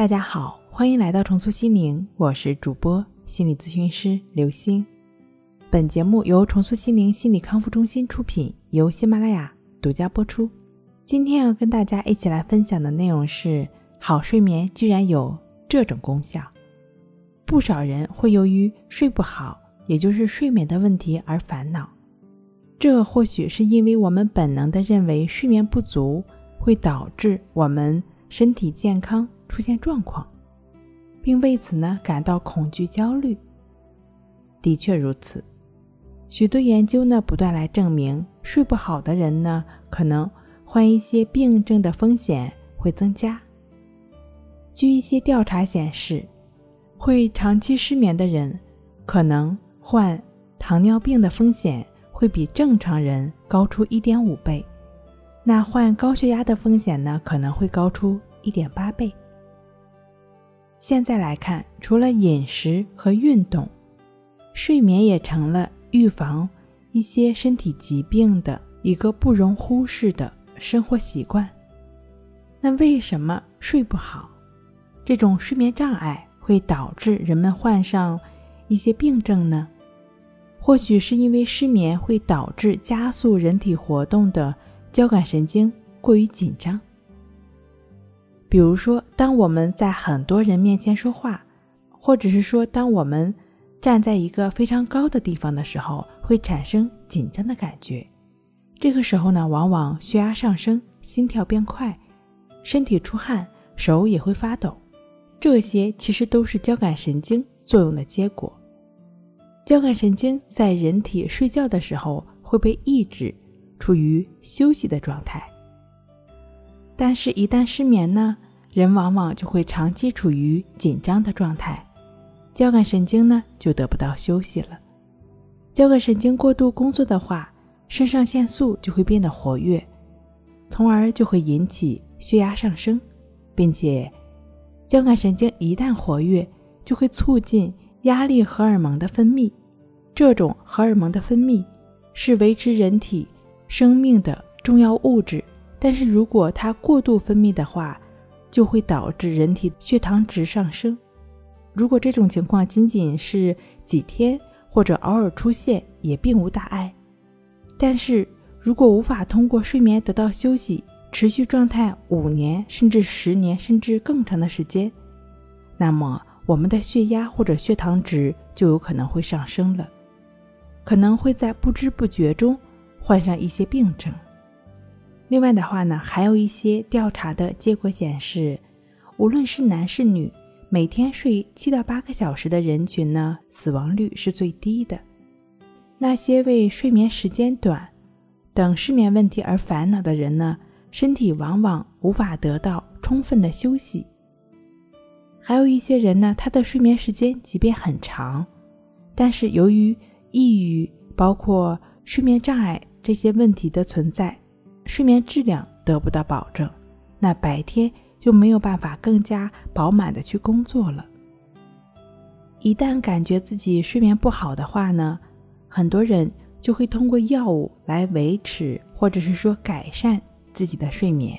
大家好，欢迎来到重塑心灵，我是主播心理咨询师刘星。本节目由重塑心灵心理康复中心出品，由喜马拉雅独家播出。今天要跟大家一起来分享的内容是：好睡眠居然有这种功效。不少人会由于睡不好，也就是睡眠的问题而烦恼。这或许是因为我们本能的认为睡眠不足会导致我们身体健康。出现状况，并为此呢感到恐惧焦虑。的确如此，许多研究呢不断来证明，睡不好的人呢可能患一些病症的风险会增加。据一些调查显示，会长期失眠的人可能患糖尿病的风险会比正常人高出一点五倍，那患高血压的风险呢可能会高出一点八倍。现在来看，除了饮食和运动，睡眠也成了预防一些身体疾病的一个不容忽视的生活习惯。那为什么睡不好，这种睡眠障碍会导致人们患上一些病症呢？或许是因为失眠会导致加速人体活动的交感神经过于紧张。比如说，当我们在很多人面前说话，或者是说，当我们站在一个非常高的地方的时候，会产生紧张的感觉。这个时候呢，往往血压上升，心跳变快，身体出汗，手也会发抖。这些其实都是交感神经作用的结果。交感神经在人体睡觉的时候会被抑制，处于休息的状态。但是，一旦失眠呢，人往往就会长期处于紧张的状态，交感神经呢就得不到休息了。交感神经过度工作的话，肾上腺素就会变得活跃，从而就会引起血压上升，并且，交感神经一旦活跃，就会促进压力荷尔蒙的分泌。这种荷尔蒙的分泌是维持人体生命的重要物质。但是如果它过度分泌的话，就会导致人体血糖值上升。如果这种情况仅仅是几天或者偶尔出现，也并无大碍。但是如果无法通过睡眠得到休息，持续状态五年甚至十年甚至更长的时间，那么我们的血压或者血糖值就有可能会上升了，可能会在不知不觉中患上一些病症。另外的话呢，还有一些调查的结果显示，无论是男是女，每天睡七到八个小时的人群呢，死亡率是最低的。那些为睡眠时间短等失眠问题而烦恼的人呢，身体往往无法得到充分的休息。还有一些人呢，他的睡眠时间即便很长，但是由于抑郁、包括睡眠障碍这些问题的存在。睡眠质量得不到保证，那白天就没有办法更加饱满的去工作了。一旦感觉自己睡眠不好的话呢，很多人就会通过药物来维持或者是说改善自己的睡眠。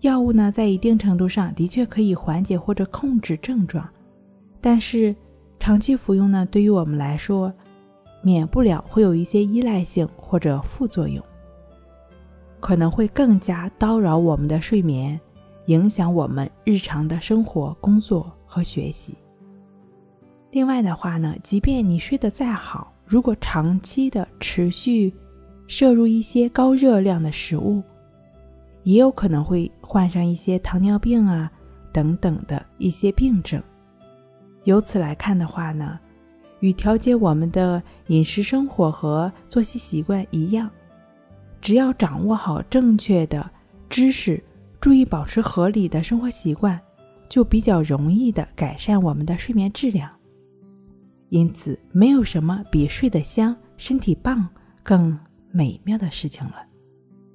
药物呢，在一定程度上的确可以缓解或者控制症状，但是长期服用呢，对于我们来说，免不了会有一些依赖性或者副作用。可能会更加叨扰我们的睡眠，影响我们日常的生活、工作和学习。另外的话呢，即便你睡得再好，如果长期的持续摄入一些高热量的食物，也有可能会患上一些糖尿病啊等等的一些病症。由此来看的话呢，与调节我们的饮食生活和作息习惯一样。只要掌握好正确的知识，注意保持合理的生活习惯，就比较容易的改善我们的睡眠质量。因此，没有什么比睡得香、身体棒更美妙的事情了。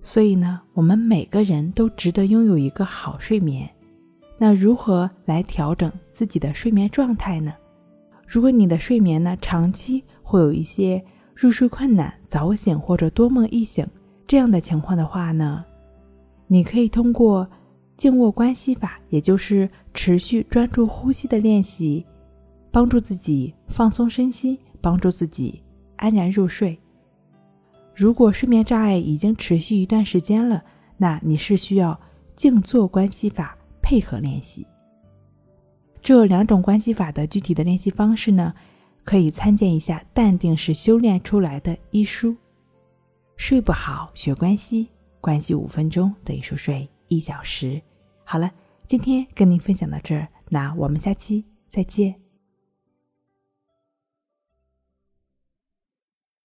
所以呢，我们每个人都值得拥有一个好睡眠。那如何来调整自己的睡眠状态呢？如果你的睡眠呢长期会有一些入睡困难、早醒或者多梦易醒。这样的情况的话呢，你可以通过静卧关系法，也就是持续专注呼吸的练习，帮助自己放松身心，帮助自己安然入睡。如果睡眠障碍已经持续一段时间了，那你是需要静坐关系法配合练习。这两种关系法的具体的练习方式呢，可以参见一下《淡定是修炼出来的》一书。睡不好学关系，关系五分钟等于熟睡一小时。好了，今天跟您分享到这儿，那我们下期再见。